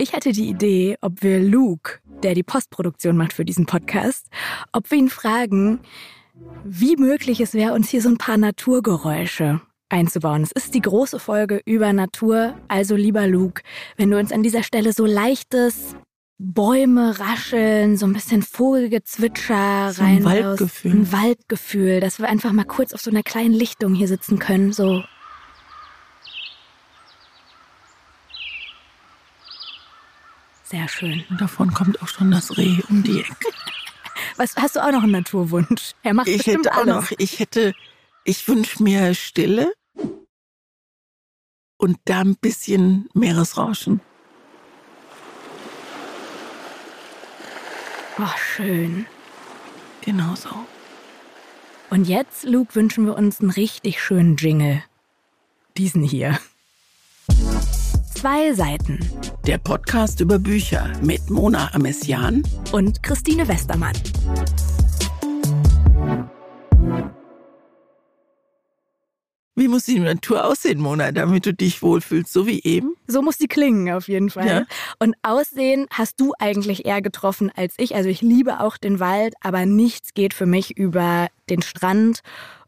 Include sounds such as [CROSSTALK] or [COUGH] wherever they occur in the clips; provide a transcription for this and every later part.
Ich hatte die Idee, ob wir Luke, der die Postproduktion macht für diesen Podcast, ob wir ihn fragen, wie möglich es wäre, uns hier so ein paar Naturgeräusche einzubauen. Es ist die große Folge über Natur, also lieber Luke, wenn du uns an dieser Stelle so leichtes Bäume rascheln, so ein bisschen Vogelgezwitscher so ein Waldgefühl. Ein Waldgefühl, dass wir einfach mal kurz auf so einer kleinen Lichtung hier sitzen können, so Sehr schön. Und davon kommt auch schon das Reh um die Ecke. [LAUGHS] Was hast du auch noch einen Naturwunsch? Er macht ich hätte auch noch, ich hätte, ich wünsche mir Stille und da ein bisschen Meeresrauschen. Ach, schön. Genau so. Und jetzt, Luke, wünschen wir uns einen richtig schönen Jingle. Diesen hier. Zwei Seiten. Der Podcast über Bücher mit Mona Amessian und Christine Westermann. Wie muss die Natur aussehen, Mona, damit du dich wohlfühlst, so wie eben? So muss die klingen, auf jeden Fall. Ja. Und Aussehen hast du eigentlich eher getroffen als ich. Also ich liebe auch den Wald, aber nichts geht für mich über den Strand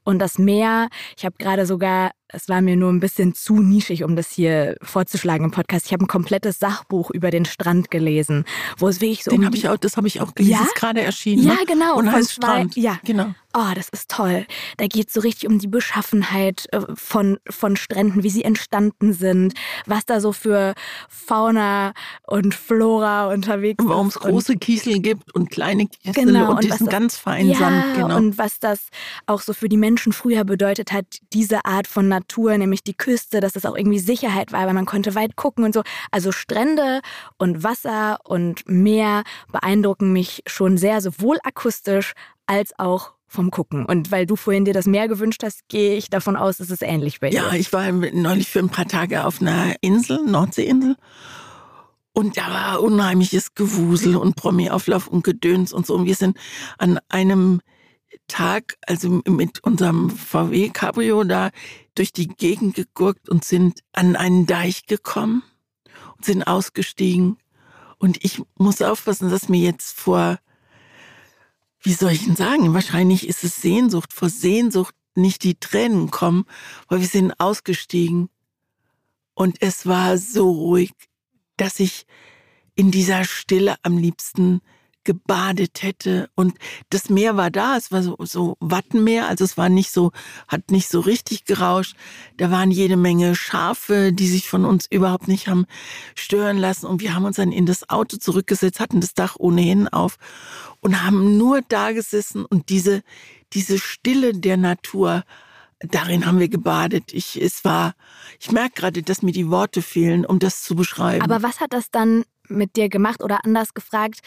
und das Meer. Ich habe gerade sogar es war mir nur ein bisschen zu nischig, um das hier vorzuschlagen im Podcast. Ich habe ein komplettes Sachbuch über den Strand gelesen, wo es wirklich so. Den um habe ich auch, das habe ich auch gelesen. Ja? ist gerade erschienen. Ja, ne? genau. Und heißt Strand. Ja, genau. Oh, das ist toll. Da geht es so richtig um die Beschaffenheit äh, von, von Stränden, wie sie entstanden sind, was da so für Fauna und Flora unterwegs ist. Warum es große Kiesel gibt und kleine Kiesel genau, und, und diesen ganz feinen ja, Sand. Genau. Und was das auch so für die Menschen früher bedeutet hat, diese Art von Natur Natur, nämlich die Küste, dass es auch irgendwie Sicherheit war, weil man konnte weit gucken und so. Also Strände und Wasser und Meer beeindrucken mich schon sehr, sowohl akustisch als auch vom Gucken. Und weil du vorhin dir das Meer gewünscht hast, gehe ich davon aus, dass es ähnlich bei dir. Ja, ich war neulich für ein paar Tage auf einer Insel, Nordseeinsel. Und da war unheimliches Gewusel und Promi-Auflauf und Gedöns und so. Und wir sind an einem Tag, also mit unserem VW Cabrio da durch die Gegend gegurkt und sind an einen Deich gekommen und sind ausgestiegen. Und ich muss aufpassen, dass mir jetzt vor, wie soll ich denn sagen, wahrscheinlich ist es Sehnsucht, vor Sehnsucht nicht die Tränen kommen, weil wir sind ausgestiegen. Und es war so ruhig, dass ich in dieser Stille am liebsten gebadet hätte. Und das Meer war da, es war so, so Wattenmeer, also es war nicht so, hat nicht so richtig gerauscht. Da waren jede Menge Schafe, die sich von uns überhaupt nicht haben stören lassen. Und wir haben uns dann in das Auto zurückgesetzt, hatten das Dach ohnehin auf und haben nur da gesessen und diese, diese Stille der Natur, darin haben wir gebadet. Ich, es war, ich merke gerade, dass mir die Worte fehlen, um das zu beschreiben. Aber was hat das dann mit dir gemacht oder anders gefragt?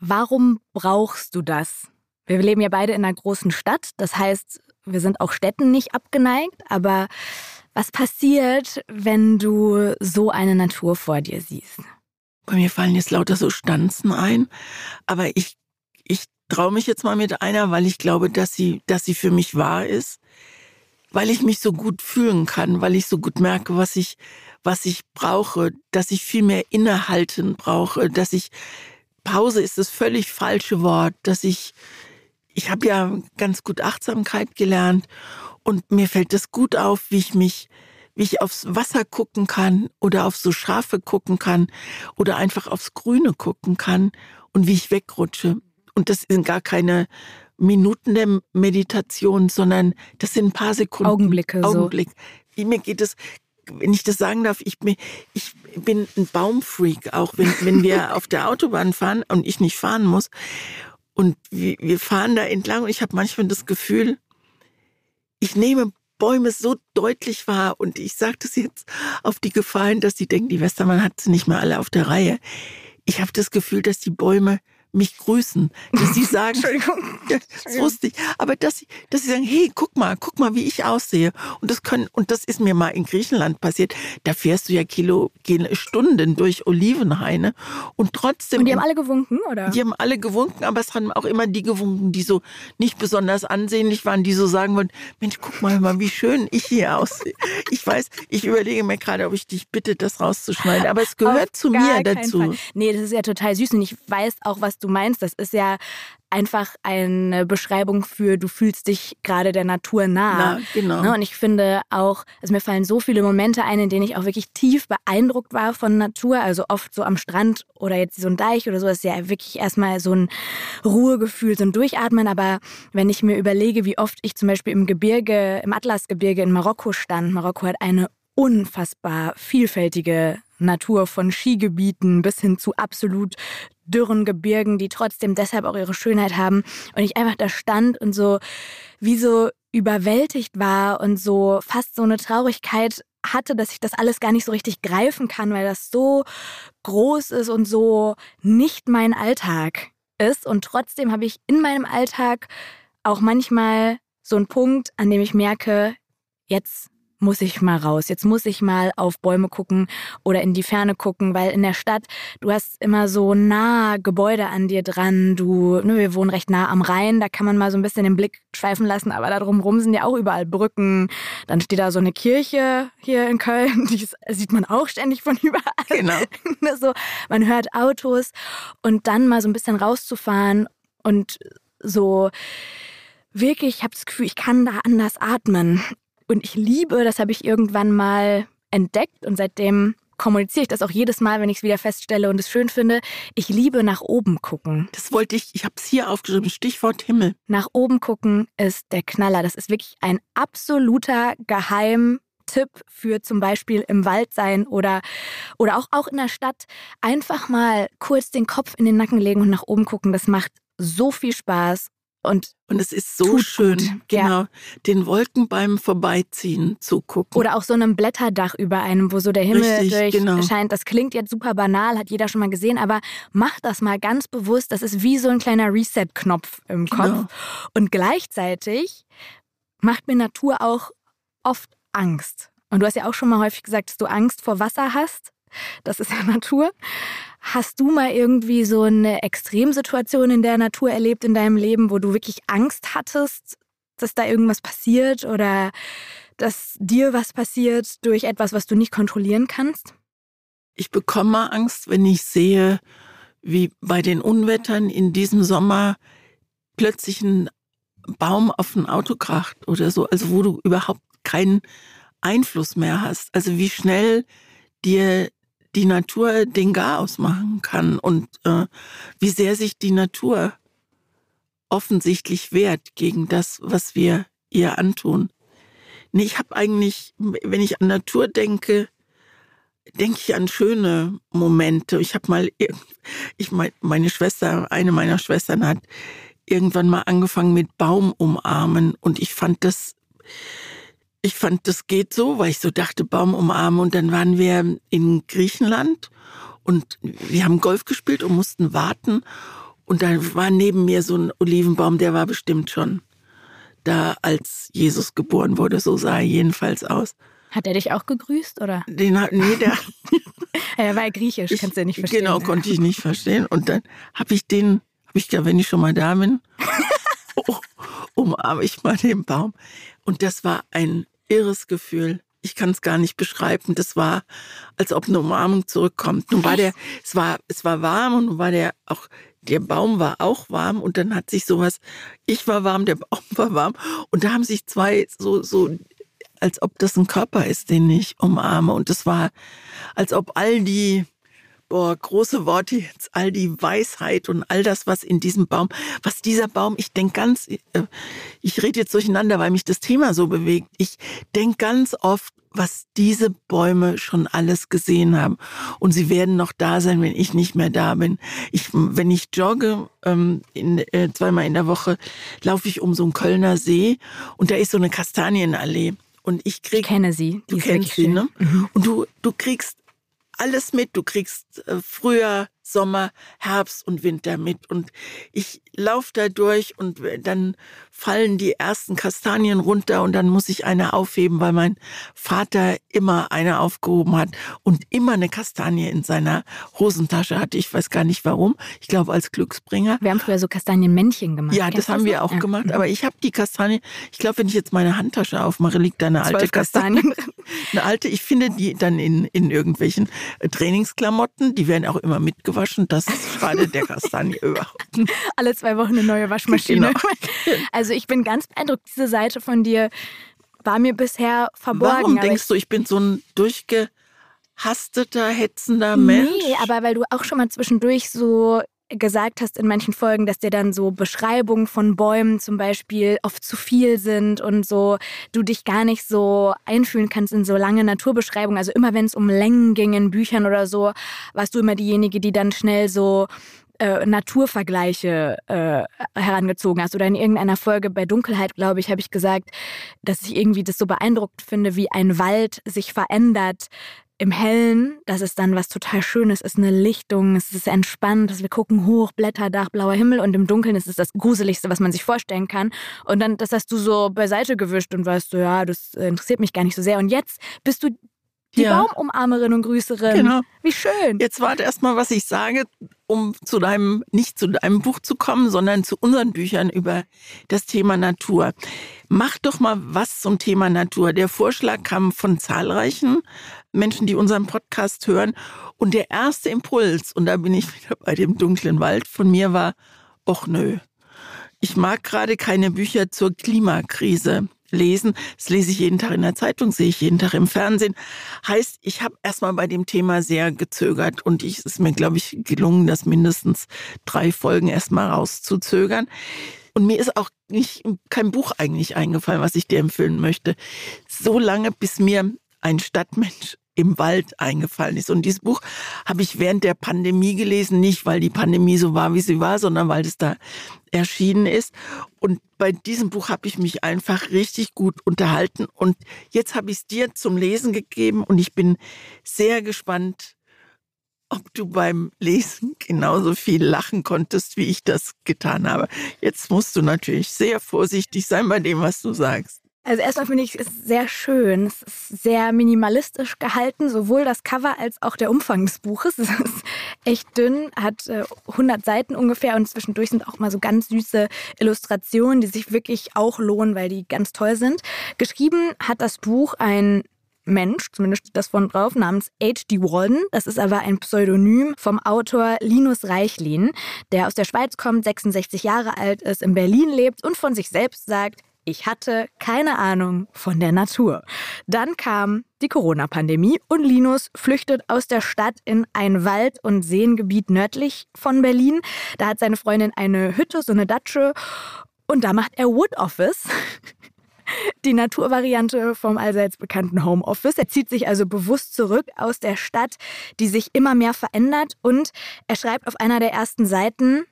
Warum brauchst du das? Wir leben ja beide in einer großen Stadt, das heißt, wir sind auch Städten nicht abgeneigt, aber was passiert, wenn du so eine Natur vor dir siehst? Bei mir fallen jetzt lauter so Stanzen ein, aber ich, ich traue mich jetzt mal mit einer, weil ich glaube, dass sie, dass sie für mich wahr ist, weil ich mich so gut fühlen kann, weil ich so gut merke, was ich, was ich brauche, dass ich viel mehr Innehalten brauche, dass ich Pause ist das völlig falsche Wort, dass ich, ich habe ja ganz gut Achtsamkeit gelernt und mir fällt es gut auf, wie ich mich, wie ich aufs Wasser gucken kann oder auf so Schafe gucken kann oder einfach aufs Grüne gucken kann und wie ich wegrutsche. Und das sind gar keine Minuten der Meditation, sondern das sind ein paar Sekunden. Augenblicke. Augenblick. So. Mir geht es wenn ich das sagen darf, ich bin, ich bin ein Baumfreak, auch wenn, wenn wir [LAUGHS] auf der Autobahn fahren und ich nicht fahren muss. Und wir, fahren da entlang und ich habe manchmal das Gefühl, ich nehme Bäume so deutlich wahr und ich sage das jetzt auf die Gefahren, dass sie denken, die Westermann hat sie nicht mehr alle auf der Reihe. Ich habe das Gefühl, dass die Bäume mich grüßen, dass sie [LAUGHS] sagen, Entschuldigung. [LAUGHS] das wusste ich, aber dass sie, dass sie sagen, hey, guck mal, guck mal, wie ich aussehe. Und das können, und das ist mir mal in Griechenland passiert. Da fährst du ja Kilo, Stunden durch Olivenhaine und trotzdem. Und die haben alle gewunken, oder? Die haben alle gewunken, aber es haben auch immer die gewunken, die so nicht besonders ansehnlich waren, die so sagen wollen, Mensch, guck mal, mal wie schön ich hier aussehe. Ich weiß, ich überlege mir gerade, ob ich dich bitte, das rauszuschneiden, aber es gehört Auf zu mir dazu. Fall. Nee, das ist ja total süß und ich weiß auch, was du meinst. Das ist ja einfach eine Beschreibung für, du fühlst dich gerade der Natur nah. Na, genau. Ne? Und ich finde auch, also mir fallen so viele Momente ein, in denen ich auch wirklich tief beeindruckt war von Natur. Also oft so am Strand oder jetzt so ein Deich oder so, ist ja wirklich erstmal so ein Ruhegefühl, so ein Durchatmen. Aber wenn ich mir überlege, wie oft ich zum Beispiel im Gebirge, im Atlasgebirge in Marokko stand, Marokko hat eine unfassbar vielfältige Natur von Skigebieten bis hin zu absolut dürren Gebirgen, die trotzdem deshalb auch ihre Schönheit haben. Und ich einfach da stand und so wie so überwältigt war und so fast so eine Traurigkeit hatte, dass ich das alles gar nicht so richtig greifen kann, weil das so groß ist und so nicht mein Alltag ist. Und trotzdem habe ich in meinem Alltag auch manchmal so einen Punkt, an dem ich merke, jetzt muss ich mal raus. Jetzt muss ich mal auf Bäume gucken oder in die Ferne gucken, weil in der Stadt, du hast immer so nah Gebäude an dir dran. Du, ne, wir wohnen recht nah am Rhein, da kann man mal so ein bisschen den Blick schweifen lassen, aber da drumherum sind ja auch überall Brücken. Dann steht da so eine Kirche hier in Köln, [LAUGHS] die sieht man auch ständig von überall. Genau. [LAUGHS] so, man hört Autos und dann mal so ein bisschen rauszufahren und so wirklich, ich habe das Gefühl, ich kann da anders atmen. Und ich liebe, das habe ich irgendwann mal entdeckt und seitdem kommuniziere ich das auch jedes Mal, wenn ich es wieder feststelle und es schön finde. Ich liebe nach oben gucken. Das wollte ich, ich habe es hier aufgeschrieben, Stichwort Himmel. Nach oben gucken ist der Knaller. Das ist wirklich ein absoluter Geheimtipp für zum Beispiel im Wald sein oder, oder auch, auch in der Stadt. Einfach mal kurz den Kopf in den Nacken legen und nach oben gucken. Das macht so viel Spaß. Und, und es ist so schön, gut. genau, Ja. den Wolken beim Vorbeiziehen zu gucken. Oder auch so einem Blätterdach über einem, wo so der Himmel Richtig, durch genau. scheint. Das klingt jetzt super banal, hat jeder schon mal gesehen, aber macht das mal ganz bewusst. Das ist wie so ein kleiner Reset-Knopf im Kopf. Genau. Und gleichzeitig macht mir Natur auch oft Angst. Und du hast ja auch schon mal häufig gesagt, dass du Angst vor Wasser hast. Das ist ja [LAUGHS] Natur. Hast du mal irgendwie so eine Extremsituation in der Natur erlebt in deinem Leben, wo du wirklich Angst hattest, dass da irgendwas passiert oder dass dir was passiert durch etwas, was du nicht kontrollieren kannst? Ich bekomme Angst, wenn ich sehe, wie bei den Unwettern in diesem Sommer plötzlich ein Baum auf ein Auto kracht oder so, also wo du überhaupt keinen Einfluss mehr hast. Also wie schnell dir die Natur den Garaus machen kann und äh, wie sehr sich die Natur offensichtlich wehrt gegen das, was wir ihr antun. Nee, ich habe eigentlich, wenn ich an Natur denke, denke ich an schöne Momente. Ich habe mal, ich mein, meine Schwester, eine meiner Schwestern hat irgendwann mal angefangen mit Baum umarmen und ich fand das, ich fand das geht so, weil ich so dachte Baum umarmen und dann waren wir in Griechenland und wir haben Golf gespielt und mussten warten und da war neben mir so ein Olivenbaum, der war bestimmt schon da, als Jesus geboren wurde. So sah er jedenfalls aus. Hat er dich auch gegrüßt oder? Den hat, nee, der, [LAUGHS] Er war ja griechisch, kannst du ja nicht verstehen. Genau, konnte ich nicht verstehen. Und dann habe ich den, habe ich ja, wenn ich schon mal da bin, [LAUGHS] oh, [LAUGHS] umarme ich mal den Baum. Und das war ein irres Gefühl. Ich kann es gar nicht beschreiben. Das war, als ob eine Umarmung zurückkommt. Nun war der, es war, es war warm und nun war der auch, der Baum war auch warm und dann hat sich sowas, ich war warm, der Baum [LAUGHS] war warm und da haben sich zwei so, so, als ob das ein Körper ist, den ich umarme. Und das war, als ob all die, boah, große Worte jetzt, all die Weisheit und all das, was in diesem Baum, was dieser Baum, ich denke ganz, äh, ich rede jetzt durcheinander, weil mich das Thema so bewegt. Ich denke ganz oft, was diese Bäume schon alles gesehen haben. Und sie werden noch da sein, wenn ich nicht mehr da bin. Ich, wenn ich jogge, ähm, in, äh, zweimal in der Woche, laufe ich um so einen Kölner See und da ist so eine Kastanienallee. Und ich Ich krieg kenne sie. Die Du kennst sie, schön. Mhm. ne? Und du, du kriegst alles mit. Du kriegst äh, früher Sommer, Herbst und Winter mit. Und ich laufe da durch und dann fallen die ersten Kastanien runter und dann muss ich eine aufheben, weil mein Vater immer eine aufgehoben hat und immer eine Kastanie in seiner Hosentasche hatte. Ich weiß gar nicht warum. Ich glaube als Glücksbringer. Wir haben früher so Kastanienmännchen gemacht. Ja, das haben wir auch ja. gemacht. Aber ich habe die Kastanie, ich glaube, wenn ich jetzt meine Handtasche aufmache, liegt da eine alte Kastanie. eine alte, ich finde die dann in, in irgendwelchen Trainingsklamotten, die werden auch immer mitgewaschen. Das schadet der Kastanie [LAUGHS] überhaupt. Alle zwei Wochen eine neue Waschmaschine. Genau. [LAUGHS] Also ich bin ganz beeindruckt, diese Seite von dir war mir bisher verborgen. Warum denkst du, ich bin so ein durchgehasteter, hetzender Mensch? Nee, aber weil du auch schon mal zwischendurch so gesagt hast in manchen Folgen, dass dir dann so Beschreibungen von Bäumen zum Beispiel oft zu viel sind und so du dich gar nicht so einfühlen kannst in so lange Naturbeschreibungen. Also immer wenn es um Längen ging in Büchern oder so, warst du immer diejenige, die dann schnell so äh, Naturvergleiche äh, herangezogen hast. Oder in irgendeiner Folge bei Dunkelheit, glaube ich, habe ich gesagt, dass ich irgendwie das so beeindruckt finde, wie ein Wald sich verändert im Hellen, das ist dann was total Schönes, ist eine Lichtung, es ist entspannt, wir gucken hoch, Blätterdach, blauer Himmel und im Dunkeln ist es das Gruseligste, was man sich vorstellen kann. Und dann, das hast du so beiseite gewischt und weißt du, ja, das interessiert mich gar nicht so sehr. Und jetzt bist du die ja. Baumumarmerin und Grüßerin. Genau. Wie schön. Jetzt warte erst mal, was ich sage, um zu deinem, nicht zu deinem Buch zu kommen, sondern zu unseren Büchern über das Thema Natur. Mach doch mal was zum Thema Natur. Der Vorschlag kam von zahlreichen Menschen, die unseren Podcast hören. Und der erste Impuls, und da bin ich wieder bei dem dunklen Wald, von mir war, och nö. Ich mag gerade keine Bücher zur Klimakrise lesen. Das lese ich jeden Tag in der Zeitung, sehe ich jeden Tag im Fernsehen. Heißt, ich habe erstmal bei dem Thema sehr gezögert und ich, es ist mir, glaube ich, gelungen, das mindestens drei Folgen erstmal rauszuzögern. Und mir ist auch nicht kein Buch eigentlich eingefallen, was ich dir empfehlen möchte. So lange, bis mir ein Stadtmensch im Wald eingefallen ist. Und dieses Buch habe ich während der Pandemie gelesen, nicht weil die Pandemie so war, wie sie war, sondern weil es da erschienen ist. Und bei diesem Buch habe ich mich einfach richtig gut unterhalten. Und jetzt habe ich es dir zum Lesen gegeben und ich bin sehr gespannt, ob du beim Lesen genauso viel lachen konntest, wie ich das getan habe. Jetzt musst du natürlich sehr vorsichtig sein bei dem, was du sagst. Also erstmal finde ich es sehr schön. Es ist sehr minimalistisch gehalten, sowohl das Cover als auch der Umfang des Buches. [LAUGHS] Es ist echt dünn, hat 100 äh, Seiten ungefähr und zwischendurch sind auch mal so ganz süße Illustrationen, die sich wirklich auch lohnen, weil die ganz toll sind. Geschrieben hat das Buch ein Mensch, zumindest steht das von drauf, namens H.D. Walden. Das ist aber ein Pseudonym vom Autor Linus Reichlin, der aus der Schweiz kommt, 66 Jahre alt ist, in Berlin lebt und von sich selbst sagt, ich hatte keine Ahnung von der Natur. Dann kam die Corona-Pandemie und Linus flüchtet aus der Stadt in ein Wald- und Seengebiet nördlich von Berlin. Da hat seine Freundin eine Hütte, so eine Datsche. Und da macht er Wood Office. [LAUGHS] Die Naturvariante vom allseits bekannten Homeoffice. Er zieht sich also bewusst zurück aus der Stadt, die sich immer mehr verändert. Und er schreibt auf einer der ersten Seiten,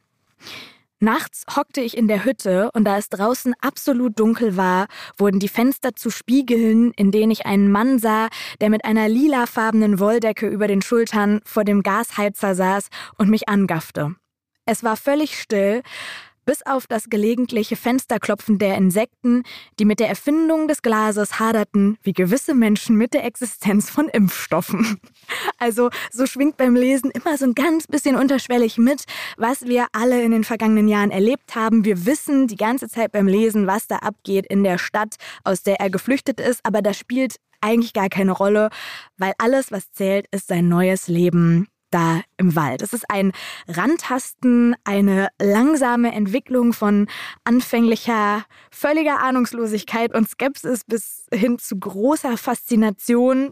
Nachts hockte ich in der Hütte und da es draußen absolut dunkel war, wurden die Fenster zu Spiegeln, in denen ich einen Mann sah, der mit einer lilafarbenen Wolldecke über den Schultern vor dem Gasheizer saß und mich angaffte. Es war völlig still, bis auf das gelegentliche Fensterklopfen der Insekten, die mit der Erfindung des Glases haderten, wie gewisse Menschen mit der Existenz von Impfstoffen. [LAUGHS] Also so schwingt beim Lesen immer so ein ganz bisschen unterschwellig mit, was wir alle in den vergangenen Jahren erlebt haben. Wir wissen die ganze Zeit beim Lesen, was da abgeht in der Stadt, aus der er geflüchtet ist, aber das spielt eigentlich gar keine Rolle, weil alles, was zählt, ist sein neues Leben da im Wald. Es ist ein Randtasten, eine langsame Entwicklung von anfänglicher, völliger Ahnungslosigkeit und Skepsis bis hin zu großer Faszination,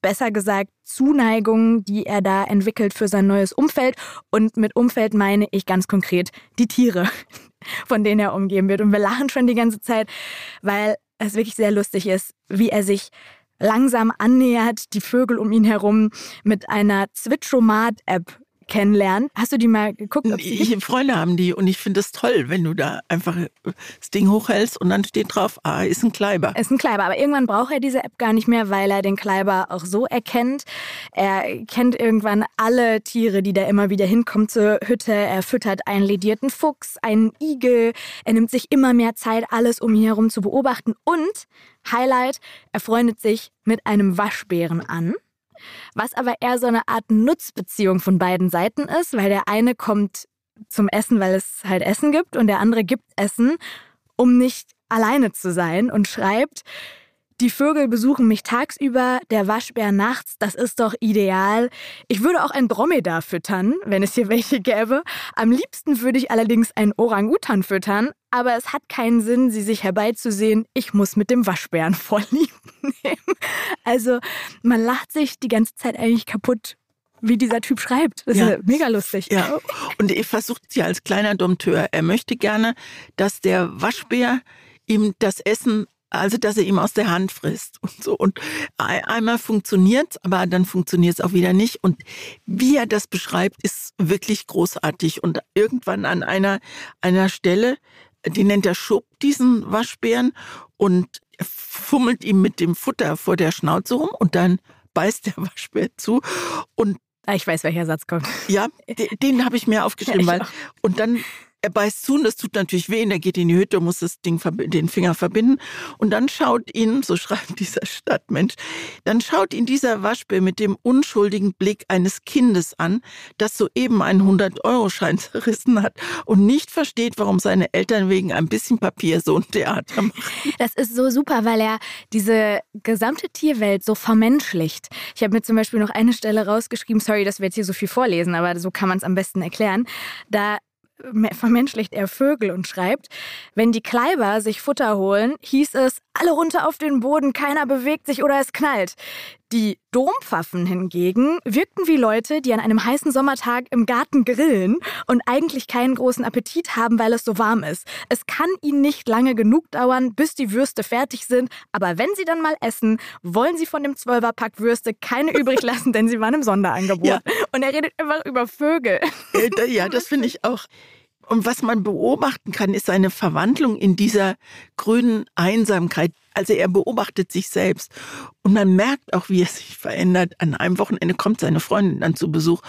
besser gesagt Zuneigung, die er da entwickelt für sein neues Umfeld. Und mit Umfeld meine ich ganz konkret die Tiere, [LAUGHS] von denen er umgeben wird. Und wir lachen schon die ganze Zeit, weil es wirklich sehr lustig ist, wie er sich langsam annähert, die Vögel um ihn herum mit einer Zwitschomat-App kennenlernt. Hast du die mal geguckt? ich, Freunde haben die und ich finde es toll, wenn du da einfach das Ding hochhältst und dann steht drauf, ah, ist ein Kleiber. Ist ein Kleiber, aber irgendwann braucht er diese App gar nicht mehr, weil er den Kleiber auch so erkennt. Er kennt irgendwann alle Tiere, die da immer wieder hinkommen zur Hütte. Er füttert einen ledierten Fuchs, einen Igel. Er nimmt sich immer mehr Zeit, alles um ihn herum zu beobachten. Und, Highlight, er freundet sich mit einem Waschbären an. Was aber eher so eine Art Nutzbeziehung von beiden Seiten ist, weil der eine kommt zum Essen, weil es halt Essen gibt und der andere gibt Essen, um nicht alleine zu sein und schreibt, die Vögel besuchen mich tagsüber, der Waschbär nachts, das ist doch ideal. Ich würde auch ein Dromedar füttern, wenn es hier [LAUGHS] welche gäbe. Am liebsten würde ich allerdings einen Orang-Utan füttern, aber es hat keinen Sinn, sie sich herbeizusehen. Ich muss mit dem Waschbären [LAUGHS] vorlieb nehmen. Also man lacht sich die ganze Zeit eigentlich kaputt wie dieser Typ schreibt. Das ja. ist mega lustig. Ja. Und er versucht sie als kleiner Dompteur. Er möchte gerne, dass der Waschbär ihm das Essen also dass er ihm aus der Hand frisst und so. Und einmal funktioniert aber dann funktioniert es auch wieder nicht. Und wie er das beschreibt, ist wirklich großartig. Und irgendwann an einer, einer Stelle, die nennt er Schub, diesen Waschbären, und fummelt ihm mit dem Futter vor der Schnauze rum und dann beißt der [LAUGHS] Waschbär zu und ah, ich weiß, welcher Satz kommt. Ja, den, den habe ich mir aufgeschrieben, ja, weil und dann er beißt zu und das tut natürlich weh und er geht in die Hütte, muss das Ding, den Finger verbinden. Und dann schaut ihn, so [LAUGHS] schreibt dieser Stadtmensch, dann schaut ihn dieser Waschbär mit dem unschuldigen Blick eines Kindes an, das soeben einen 100-Euro-Schein [LAUGHS] zerrissen hat und nicht versteht, warum seine Eltern wegen ein bisschen Papier so ein Theater machen. Das ist so super, weil er diese gesamte Tierwelt so vermenschlicht. Ich habe mir zum Beispiel noch eine Stelle rausgeschrieben, sorry, dass wir jetzt hier so viel vorlesen, aber so kann man es am besten erklären. Da vermenschlicht er Vögel und schreibt, wenn die Kleiber sich Futter holen, hieß es, alle runter auf den Boden, keiner bewegt sich oder es knallt. Die Dompfaffen hingegen wirkten wie Leute, die an einem heißen Sommertag im Garten grillen und eigentlich keinen großen Appetit haben, weil es so warm ist. Es kann ihnen nicht lange genug dauern, bis die Würste fertig sind, aber wenn sie dann mal essen, wollen sie von dem Zwölferpack Würste keine [LAUGHS] übrig lassen, denn sie waren im Sonderangebot. Ja. Und er redet einfach über Vögel. Ja, das finde ich auch. Und was man beobachten kann, ist seine Verwandlung in dieser grünen Einsamkeit. Also er beobachtet sich selbst und man merkt auch, wie er sich verändert. An einem Wochenende kommt seine Freundin dann zu Besuch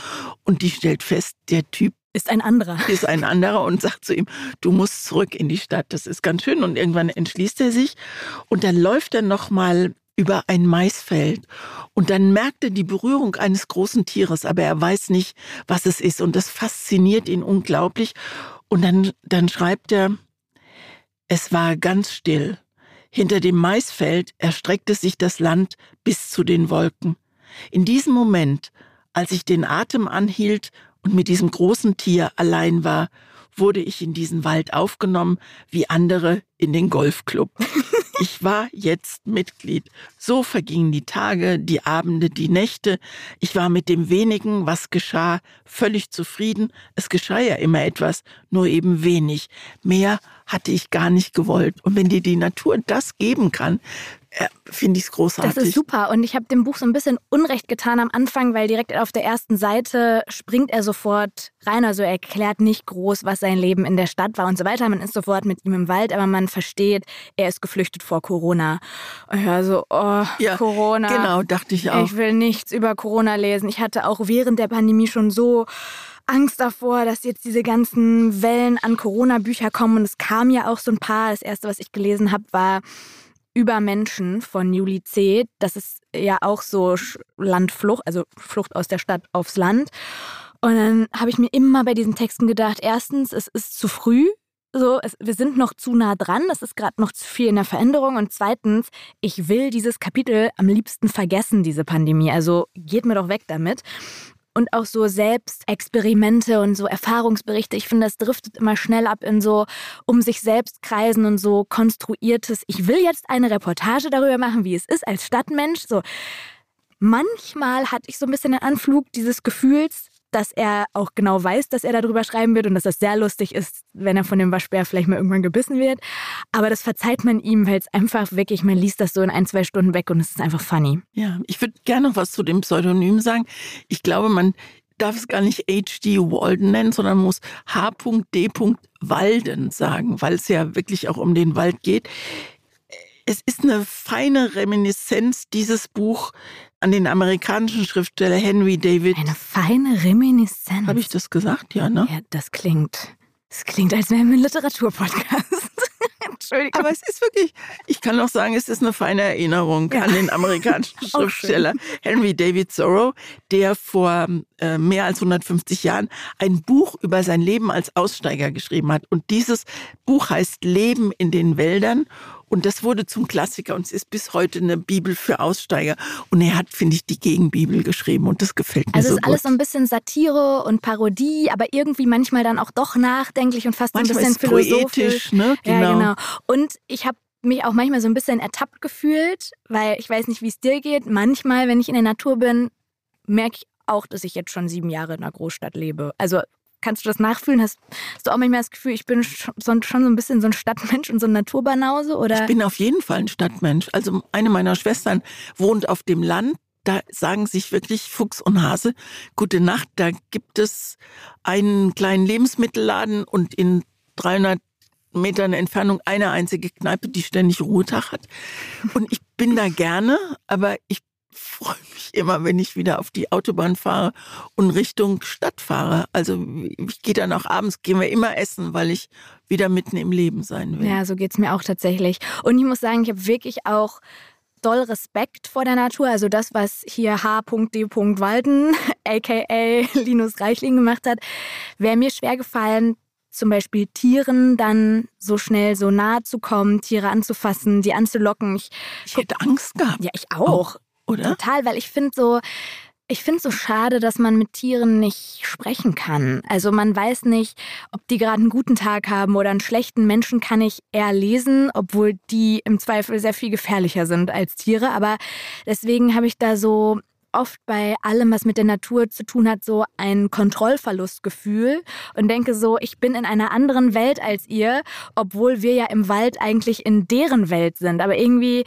und die stellt fest, der Typ ist ein anderer. Ist ein anderer und sagt zu ihm, du musst zurück in die Stadt. Das ist ganz schön. Und irgendwann entschließt er sich und dann läuft er nochmal über ein Maisfeld. Und dann merkt er die Berührung eines großen Tieres, aber er weiß nicht, was es ist. Und das fasziniert ihn unglaublich. Und dann, dann schreibt er, es war ganz still. Hinter dem Maisfeld erstreckte sich das Land bis zu den Wolken. In diesem Moment, als ich den Atem anhielt und mit diesem großen Tier allein war, wurde ich in diesen Wald aufgenommen, wie andere in den Golfclub. [LAUGHS] Ich war jetzt Mitglied. So vergingen die Tage, die Abende, die Nächte. Ich war mit dem wenigen, was geschah, völlig zufrieden. Es geschah ja immer etwas, nur eben wenig. Mehr hatte ich gar nicht gewollt. Und wenn dir die Natur das geben kann, äh, finde ich es großartig. Das ist super. Und ich habe dem Buch so ein bisschen Unrecht getan am Anfang, weil direkt auf der ersten Seite springt er sofort rein. Also er erklärt nicht groß, was sein Leben in der Stadt war und so weiter. Man ist sofort mit ihm im Wald, aber man versteht, er ist geflüchtet vor Corona. Und ich war so, oh, ja, Corona. Genau, dachte ich auch. Ich will nichts über Corona lesen. Ich hatte auch während der Pandemie schon so Angst davor, dass jetzt diese ganzen Wellen an Corona-Bücher kommen. Und es kam ja auch so ein paar. Das erste, was ich gelesen habe, war über Menschen von Juli C. Das ist ja auch so Landflucht, also Flucht aus der Stadt aufs Land. Und dann habe ich mir immer bei diesen Texten gedacht, erstens, es ist zu früh. So, es, wir sind noch zu nah dran, es ist gerade noch zu viel in der Veränderung. Und zweitens, ich will dieses Kapitel am liebsten vergessen, diese Pandemie. Also geht mir doch weg damit und auch so Selbstexperimente und so Erfahrungsberichte. Ich finde, das driftet immer schnell ab in so um sich selbst kreisen und so konstruiertes. Ich will jetzt eine Reportage darüber machen, wie es ist als Stadtmensch. So manchmal hatte ich so ein bisschen den Anflug dieses Gefühls, dass er auch genau weiß, dass er darüber schreiben wird und dass das sehr lustig ist, wenn er von dem Waschbär vielleicht mal irgendwann gebissen wird. Aber das verzeiht man ihm, weil es einfach wirklich, man liest das so in ein, zwei Stunden weg und es ist einfach funny. Ja, ich würde gerne noch was zu dem Pseudonym sagen. Ich glaube, man darf es gar nicht H.D. Walden nennen, sondern muss H.D. Walden sagen, weil es ja wirklich auch um den Wald geht. Es ist eine feine Reminiszenz, dieses Buch, an den amerikanischen Schriftsteller Henry David. Eine feine Reminiszenz. Habe ich das gesagt? Ja, ne? Ja, das klingt. Das klingt, als wären wir ein Literaturpodcast. [LAUGHS] Entschuldigung. Aber es ist wirklich, ich kann auch sagen, es ist eine feine Erinnerung ja. an den amerikanischen [LAUGHS] Schriftsteller Henry David Thoreau, der vor äh, mehr als 150 Jahren ein Buch über sein Leben als Aussteiger geschrieben hat. Und dieses Buch heißt Leben in den Wäldern. Und das wurde zum Klassiker und es ist bis heute eine Bibel für Aussteiger. Und er hat, finde ich, die Gegenbibel geschrieben und das gefällt mir also so gut. Also es ist alles so ein bisschen Satire und Parodie, aber irgendwie manchmal dann auch doch nachdenklich und fast manchmal ein bisschen philosophisch. Poetisch, ne? Genau. Ja, genau. Und ich habe mich auch manchmal so ein bisschen ertappt gefühlt, weil ich weiß nicht, wie es dir geht. Manchmal, wenn ich in der Natur bin, merke ich auch, dass ich jetzt schon sieben Jahre in einer Großstadt lebe. Also kannst du das nachfühlen? Hast, hast, du auch manchmal das Gefühl, ich bin schon, so ein bisschen so ein Stadtmensch und so ein Naturbanause? Oder? Ich bin auf jeden Fall ein Stadtmensch. Also eine meiner Schwestern wohnt auf dem Land. Da sagen sich wirklich Fuchs und Hase gute Nacht. Da gibt es einen kleinen Lebensmittelladen und in 300 Metern Entfernung eine einzige Kneipe, die ständig Ruhetag hat. Und ich bin da gerne, aber ich mich immer, wenn ich wieder auf die Autobahn fahre und Richtung Stadt fahre. Also ich gehe dann auch abends, gehen wir immer essen, weil ich wieder mitten im Leben sein will. Ja, so geht es mir auch tatsächlich. Und ich muss sagen, ich habe wirklich auch doll Respekt vor der Natur. Also das, was hier H.D. Walden, [LAUGHS] aka Linus Reichling gemacht hat, wäre mir schwer gefallen, zum Beispiel Tieren dann so schnell so nahe zu kommen, Tiere anzufassen, die anzulocken. Ich, ich hätte Angst gehabt. Ja, ich auch. Oh, oder? Total, weil ich finde so, ich finde so schade, dass man mit Tieren nicht sprechen kann. Also man weiß nicht, ob die gerade einen guten Tag haben oder einen schlechten Menschen kann ich eher lesen, obwohl die im Zweifel sehr viel gefährlicher sind als Tiere. Aber deswegen habe ich da so oft bei allem, was mit der Natur zu tun hat, so ein Kontrollverlustgefühl und denke so, ich bin in einer anderen Welt als ihr, obwohl wir ja im Wald eigentlich in deren Welt sind. Aber irgendwie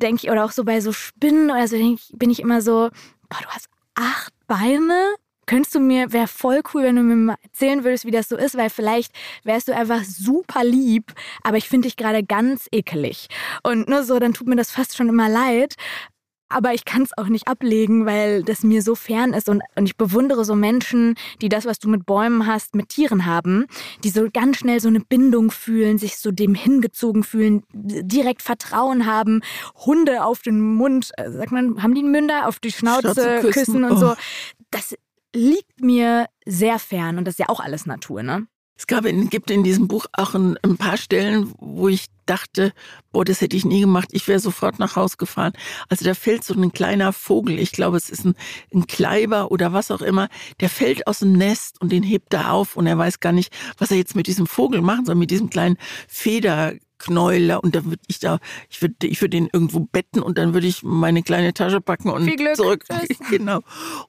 denke ich, oder auch so bei so Spinnen oder so, ich, bin ich immer so, boah, du hast acht Beine? Könntest du mir, wäre voll cool, wenn du mir mal erzählen würdest, wie das so ist, weil vielleicht wärst du einfach super lieb, aber ich finde dich gerade ganz ekelig. Und nur so, dann tut mir das fast schon immer leid, aber ich kann es auch nicht ablegen, weil das mir so fern ist. Und, und ich bewundere so Menschen, die das, was du mit Bäumen hast, mit Tieren haben, die so ganz schnell so eine Bindung fühlen, sich so dem hingezogen fühlen, direkt Vertrauen haben, Hunde auf den Mund, äh, sagt man, haben die einen Münder, auf die Schnauze, Schnauze küssen. küssen. und oh. so. Das liegt mir sehr fern und das ist ja auch alles Natur, ne? Es gab in, gibt in diesem Buch auch ein, ein, paar Stellen, wo ich dachte, boah, das hätte ich nie gemacht. Ich wäre sofort nach Haus gefahren. Also da fällt so ein kleiner Vogel, ich glaube, es ist ein, ein Kleiber oder was auch immer, der fällt aus dem Nest und den hebt er auf und er weiß gar nicht, was er jetzt mit diesem Vogel machen soll, mit diesem kleinen Feder. Knäuler und dann würde ich da, ich würde ich würde den irgendwo betten und dann würde ich meine kleine Tasche packen und zurück. [LAUGHS] genau.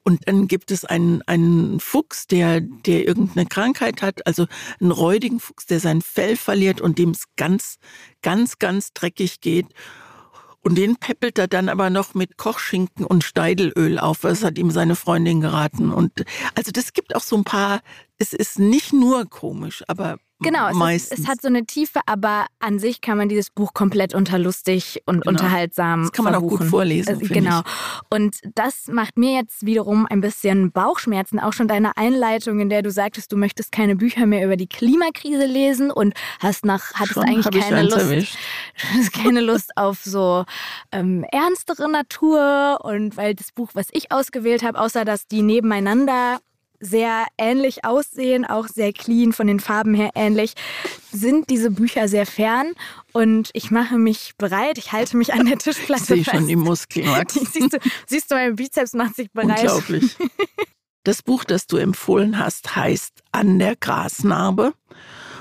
Und dann gibt es einen, einen Fuchs, der, der irgendeine Krankheit hat, also einen räudigen Fuchs, der sein Fell verliert und dem es ganz, ganz, ganz dreckig geht. Und den peppelt er dann aber noch mit Kochschinken und Steidelöl auf. Das hat ihm seine Freundin geraten. Und also das gibt auch so ein paar, es ist nicht nur komisch, aber Genau, es, ist, es, hat so eine Tiefe, aber an sich kann man dieses Buch komplett unterlustig und genau. unterhaltsam Das kann man verbuchen. auch gut vorlesen. Also, genau. Ich. Und das macht mir jetzt wiederum ein bisschen Bauchschmerzen. Auch schon deine Einleitung, in der du sagtest, du möchtest keine Bücher mehr über die Klimakrise lesen und hast nach, hattest schon eigentlich keine Lust, [LAUGHS] keine Lust auf so ähm, ernstere Natur und weil das Buch, was ich ausgewählt habe, außer dass die nebeneinander sehr ähnlich aussehen, auch sehr clean, von den Farben her ähnlich, sind diese Bücher sehr fern. Und ich mache mich bereit, ich halte mich an der Tischplatte ich sehe schon die Muskeln, Max. siehst, du, siehst du, mein Bizeps macht sich bereit. Unglaublich. [LAUGHS] Das Buch, das du empfohlen hast, heißt An der Grasnarbe.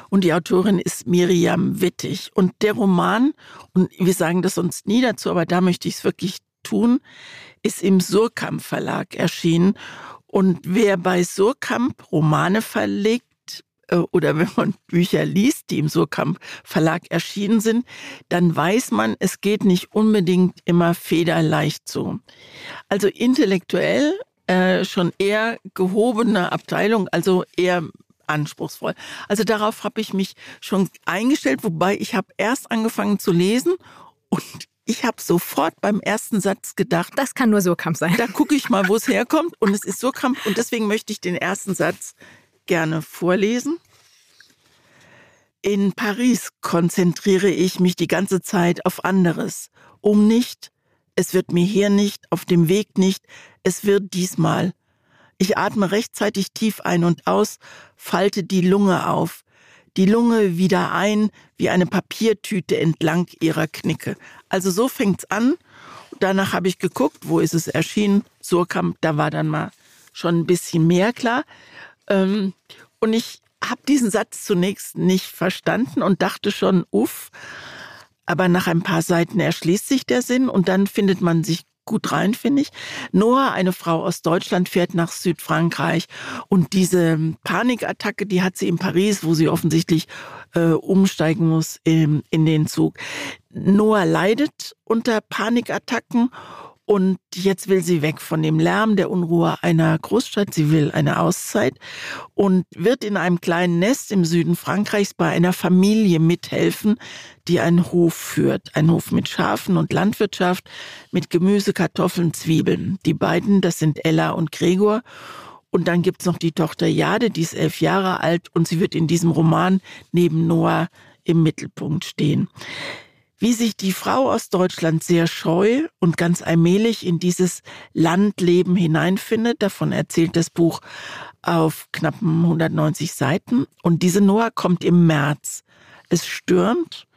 Und die Autorin ist Miriam Wittig. Und der Roman, und wir sagen das uns nie dazu, aber da möchte ich es wirklich tun, ist im Surkamp Verlag erschienen. Und wer bei Surkamp Romane verlegt äh, oder wenn man [LAUGHS] Bücher liest, die im Surkamp Verlag erschienen sind, dann weiß man, es geht nicht unbedingt immer federleicht so. Also intellektuell äh, schon eher gehobene Abteilung, also eher anspruchsvoll. Also darauf habe ich mich schon eingestellt, wobei ich habe erst angefangen zu lesen und ich habe sofort beim ersten Satz gedacht, das kann nur Surkamp sein. Da gucke ich mal, wo es herkommt und es ist Surkamp und deswegen möchte ich den ersten Satz gerne vorlesen. In Paris konzentriere ich mich die ganze Zeit auf anderes, um nicht, es wird mir hier nicht, auf dem Weg nicht, es wird diesmal. Ich atme rechtzeitig tief ein und aus, falte die Lunge auf, die Lunge wieder ein wie eine Papiertüte entlang ihrer Knicke. Also so fängt's an. Danach habe ich geguckt, wo ist es erschienen? Surkamp, da war dann mal schon ein bisschen mehr klar. Ähm, und ich habe diesen Satz zunächst nicht verstanden und dachte schon, uff. Aber nach ein paar Seiten erschließt sich der Sinn und dann findet man sich gut rein, finde ich. Noah, eine Frau aus Deutschland, fährt nach Südfrankreich und diese Panikattacke, die hat sie in Paris, wo sie offensichtlich äh, umsteigen muss in, in den Zug. Noah leidet unter Panikattacken und jetzt will sie weg von dem Lärm der Unruhe einer Großstadt. Sie will eine Auszeit und wird in einem kleinen Nest im Süden Frankreichs bei einer Familie mithelfen, die einen Hof führt. Ein Hof mit Schafen und Landwirtschaft, mit Gemüse, Kartoffeln, Zwiebeln. Die beiden, das sind Ella und Gregor. Und dann gibt's noch die Tochter Jade, die ist elf Jahre alt und sie wird in diesem Roman neben Noah im Mittelpunkt stehen wie sich die Frau aus Deutschland sehr scheu und ganz allmählich in dieses Landleben hineinfindet. Davon erzählt das Buch auf knappen 190 Seiten. Und diese Noah kommt im März. Es stürmt.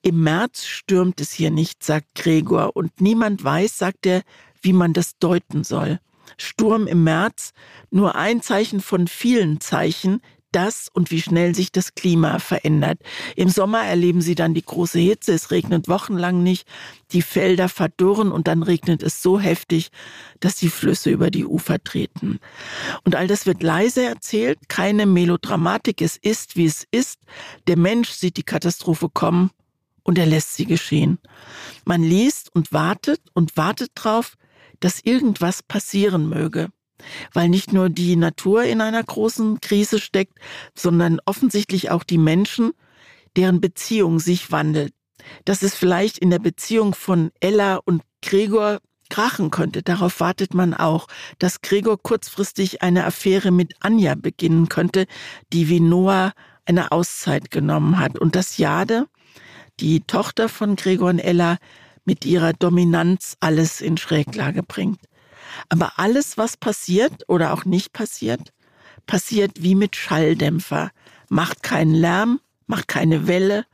Im März stürmt es hier nicht, sagt Gregor. Und niemand weiß, sagt er, wie man das deuten soll. Sturm im März, nur ein Zeichen von vielen Zeichen, das und wie schnell sich das Klima verändert. Im Sommer erleben sie dann die große Hitze, es regnet wochenlang nicht, die Felder verdurren und dann regnet es so heftig, dass die Flüsse über die Ufer treten. Und all das wird leise erzählt, keine Melodramatik, es ist, wie es ist. Der Mensch sieht die Katastrophe kommen und er lässt sie geschehen. Man liest und wartet und wartet drauf, dass irgendwas passieren möge weil nicht nur die Natur in einer großen Krise steckt, sondern offensichtlich auch die Menschen, deren Beziehung sich wandelt. Dass es vielleicht in der Beziehung von Ella und Gregor krachen könnte, darauf wartet man auch, dass Gregor kurzfristig eine Affäre mit Anja beginnen könnte, die wie Noah eine Auszeit genommen hat und dass Jade, die Tochter von Gregor und Ella, mit ihrer Dominanz alles in Schräglage bringt. Aber alles, was passiert oder auch nicht passiert, passiert wie mit Schalldämpfer, macht keinen Lärm, macht keine Welle,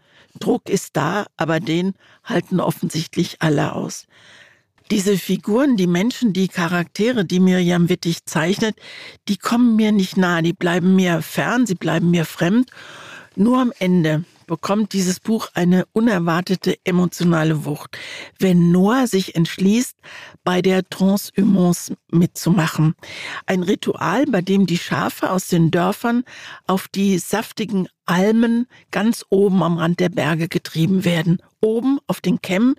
Druck ist da, aber den halten offensichtlich alle aus. Diese Figuren, die Menschen, die Charaktere, die Miriam Wittig zeichnet, die kommen mir nicht nahe, die bleiben mir fern, sie bleiben mir fremd. Nur am Ende bekommt dieses Buch eine unerwartete emotionale Wucht, wenn Noah sich entschließt, bei der Transhumance mitzumachen. Ein Ritual, bei dem die Schafe aus den Dörfern auf die saftigen Almen ganz oben am Rand der Berge getrieben werden. Oben auf den Kämmen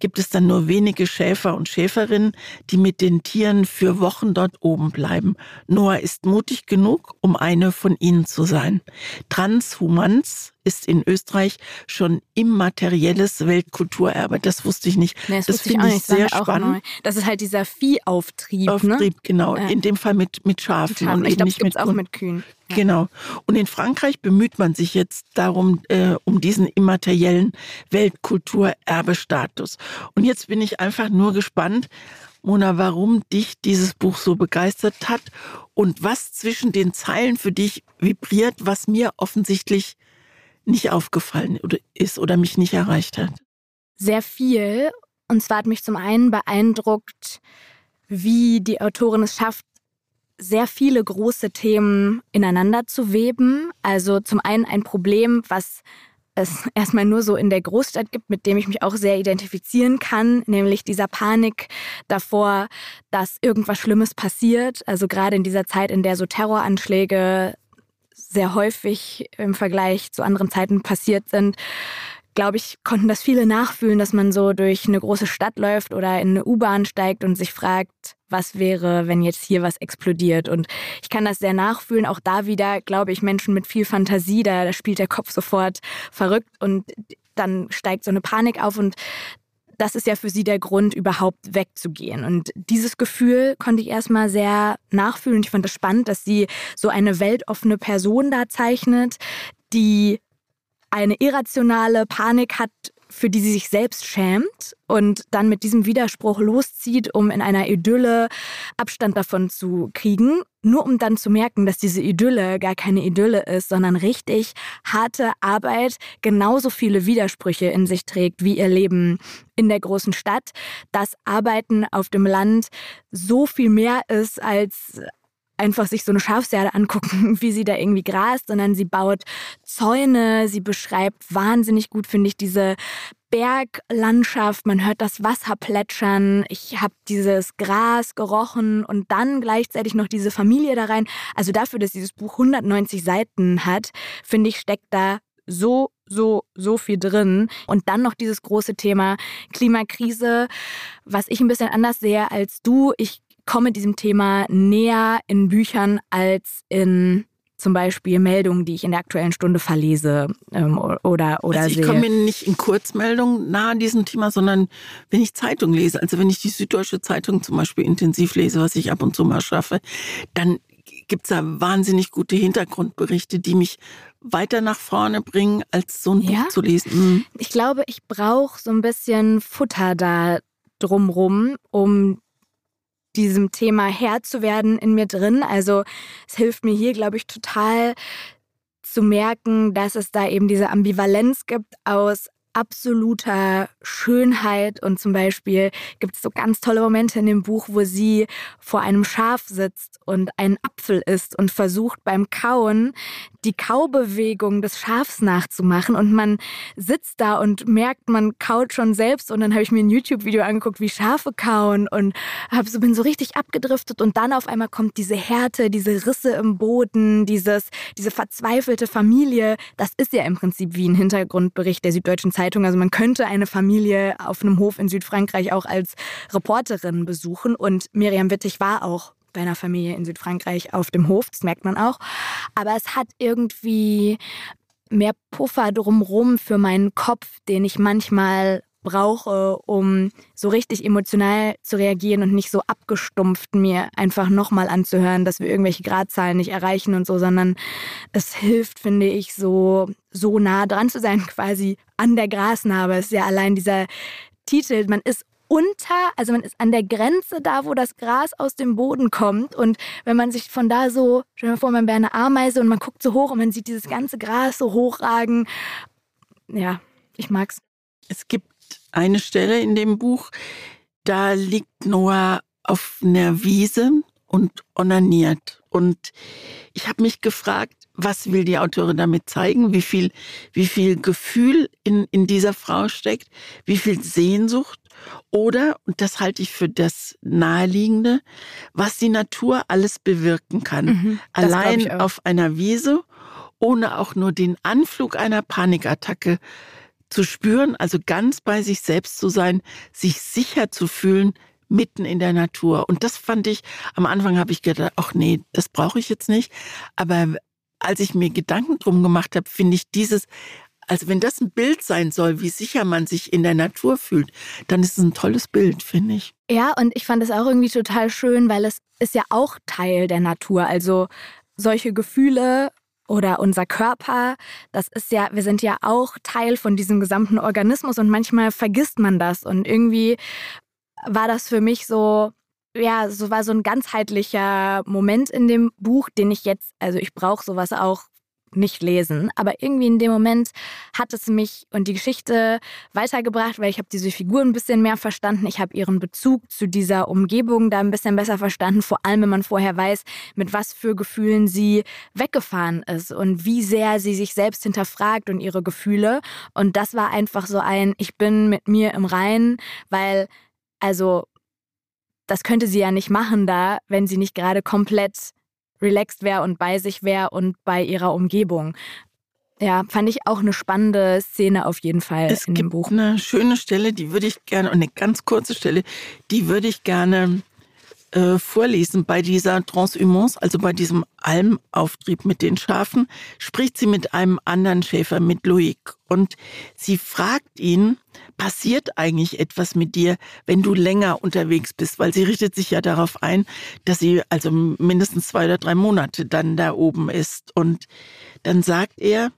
gibt es dann nur wenige Schäfer und Schäferinnen, die mit den Tieren für Wochen dort oben bleiben. Noah ist mutig genug, um eine von ihnen zu sein. Transhumans ist in Österreich schon immaterielles Weltkulturerbe. Das wusste ich nicht. Nee, das, das finde ich, ich sehr spannend. Das ist halt dieser Viehauftrieb. Ne? Auftrieb, ne? genau. Ja. In dem Fall mit, mit Schafen. Mit Und ich glaube, es auch mit Kühen. Ja. Genau. Und in Frankreich bemüht man sich jetzt darum, äh, um diesen immateriellen Weltkulturerbestatus. Und jetzt bin ich einfach nur gespannt, Mona, warum dich dieses Buch so begeistert hat und was zwischen den Zeilen für dich vibriert, was mir offensichtlich nicht aufgefallen ist oder mich nicht erreicht hat? Sehr viel. Und zwar hat mich zum einen beeindruckt, wie die Autorin es schafft, sehr viele große Themen ineinander zu weben. Also zum einen ein Problem, was es [LAUGHS] erstmal nur so in der Großstadt gibt, mit dem ich mich auch sehr identifizieren kann, nämlich dieser Panik davor, dass irgendwas Schlimmes passiert. Also gerade in dieser Zeit, in der so Terroranschläge sehr häufig im Vergleich zu anderen Zeiten passiert sind, glaube ich, konnten das viele nachfühlen, dass man so durch eine große Stadt läuft oder in eine U-Bahn steigt und sich fragt, was wäre, wenn jetzt hier was explodiert. Und ich kann das sehr nachfühlen. Auch da wieder, glaube ich, Menschen mit viel Fantasie, da, da spielt der Kopf sofort verrückt und dann steigt so eine Panik auf und das ist ja für sie der Grund, überhaupt wegzugehen. Und dieses Gefühl konnte ich erstmal sehr nachfühlen. Ich fand es das spannend, dass sie so eine weltoffene Person da zeichnet, die eine irrationale Panik hat, für die sie sich selbst schämt und dann mit diesem Widerspruch loszieht, um in einer Idylle Abstand davon zu kriegen, nur um dann zu merken, dass diese Idylle gar keine Idylle ist, sondern richtig harte Arbeit genauso viele Widersprüche in sich trägt wie ihr Leben in der großen Stadt, dass Arbeiten auf dem Land so viel mehr ist als einfach sich so eine Schafsherde angucken, [LAUGHS] wie sie da irgendwie grast, sondern sie baut Zäune, sie beschreibt wahnsinnig gut, finde ich, diese Berglandschaft, man hört das Wasser plätschern, ich habe dieses Gras gerochen und dann gleichzeitig noch diese Familie da rein. Also dafür, dass dieses Buch 190 Seiten hat, finde ich, steckt da so, so, so viel drin. Und dann noch dieses große Thema Klimakrise, was ich ein bisschen anders sehe als du. Ich komme diesem Thema näher in Büchern als in zum Beispiel Meldungen, die ich in der aktuellen Stunde verlese ähm, oder, oder also ich komme mir nicht in Kurzmeldungen nahe an diesem Thema, sondern wenn ich Zeitung lese, also wenn ich die Süddeutsche Zeitung zum Beispiel intensiv lese, was ich ab und zu mal schaffe, dann gibt es da wahnsinnig gute Hintergrundberichte, die mich weiter nach vorne bringen, als so ein ja? Buch zu lesen. Mhm. Ich glaube, ich brauche so ein bisschen Futter da drumrum, um diesem Thema Herr zu werden in mir drin. Also es hilft mir hier, glaube ich, total zu merken, dass es da eben diese Ambivalenz gibt aus absoluter Schönheit und zum Beispiel gibt es so ganz tolle Momente in dem Buch, wo sie vor einem Schaf sitzt und einen Apfel isst und versucht beim Kauen die Kaubewegung des Schafs nachzumachen und man sitzt da und merkt, man kaut schon selbst und dann habe ich mir ein YouTube-Video angeguckt, wie Schafe kauen und hab so, bin so richtig abgedriftet und dann auf einmal kommt diese Härte, diese Risse im Boden, dieses, diese verzweifelte Familie. Das ist ja im Prinzip wie ein Hintergrundbericht der Süddeutschen Zeitung. Also man könnte eine Familie auf einem Hof in Südfrankreich auch als Reporterin besuchen. Und Miriam Wittig war auch bei einer Familie in Südfrankreich auf dem Hof, das merkt man auch. Aber es hat irgendwie mehr Puffer drumrum für meinen Kopf, den ich manchmal brauche, um so richtig emotional zu reagieren und nicht so abgestumpft mir einfach nochmal anzuhören, dass wir irgendwelche Gradzahlen nicht erreichen und so, sondern es hilft, finde ich, so, so nah dran zu sein, [LAUGHS] quasi an der Grasnarbe. Es ist ja allein dieser Titel, man ist unter, also man ist an der Grenze da, wo das Gras aus dem Boden kommt. Und wenn man sich von da so, stell dir vor, man wäre eine Ameise und man guckt so hoch und man sieht dieses ganze Gras so hochragen. Ja, ich mag's. Es gibt eine Stelle in dem Buch, da liegt Noah auf einer Wiese und onaniert. Und ich habe mich gefragt, was will die Autorin damit zeigen? Wie viel, wie viel Gefühl in, in dieser Frau steckt? Wie viel Sehnsucht? Oder, und das halte ich für das Naheliegende, was die Natur alles bewirken kann. Mhm, Allein auf einer Wiese, ohne auch nur den Anflug einer Panikattacke zu spüren, also ganz bei sich selbst zu sein, sich sicher zu fühlen, mitten in der Natur. Und das fand ich, am Anfang habe ich gedacht, ach nee, das brauche ich jetzt nicht. Aber als ich mir Gedanken drum gemacht habe, finde ich dieses, also wenn das ein Bild sein soll, wie sicher man sich in der Natur fühlt, dann ist es ein tolles Bild, finde ich. Ja, und ich fand es auch irgendwie total schön, weil es ist ja auch Teil der Natur. Also solche Gefühle oder unser Körper, das ist ja, wir sind ja auch Teil von diesem gesamten Organismus und manchmal vergisst man das. Und irgendwie war das für mich so, ja, so war so ein ganzheitlicher Moment in dem Buch, den ich jetzt, also ich brauche sowas auch nicht lesen, aber irgendwie in dem Moment hat es mich und die Geschichte weitergebracht, weil ich habe diese Figur ein bisschen mehr verstanden, ich habe ihren Bezug zu dieser Umgebung da ein bisschen besser verstanden, vor allem wenn man vorher weiß, mit was für Gefühlen sie weggefahren ist und wie sehr sie sich selbst hinterfragt und ihre Gefühle. Und das war einfach so ein ich bin mit mir im Reinen, weil also, das könnte sie ja nicht machen da, wenn sie nicht gerade komplett relaxed wäre und bei sich wäre und bei ihrer Umgebung. Ja, fand ich auch eine spannende Szene auf jeden Fall es in dem Buch. Eine schöne Stelle, die würde ich gerne, und eine ganz kurze Stelle, die würde ich gerne äh, vorlesen. Bei dieser Transhumance, also bei diesem Almauftrieb mit den Schafen, spricht sie mit einem anderen Schäfer, mit Loic. Und sie fragt ihn, passiert eigentlich etwas mit dir, wenn du länger unterwegs bist? Weil sie richtet sich ja darauf ein, dass sie also mindestens zwei oder drei Monate dann da oben ist. Und dann sagt er,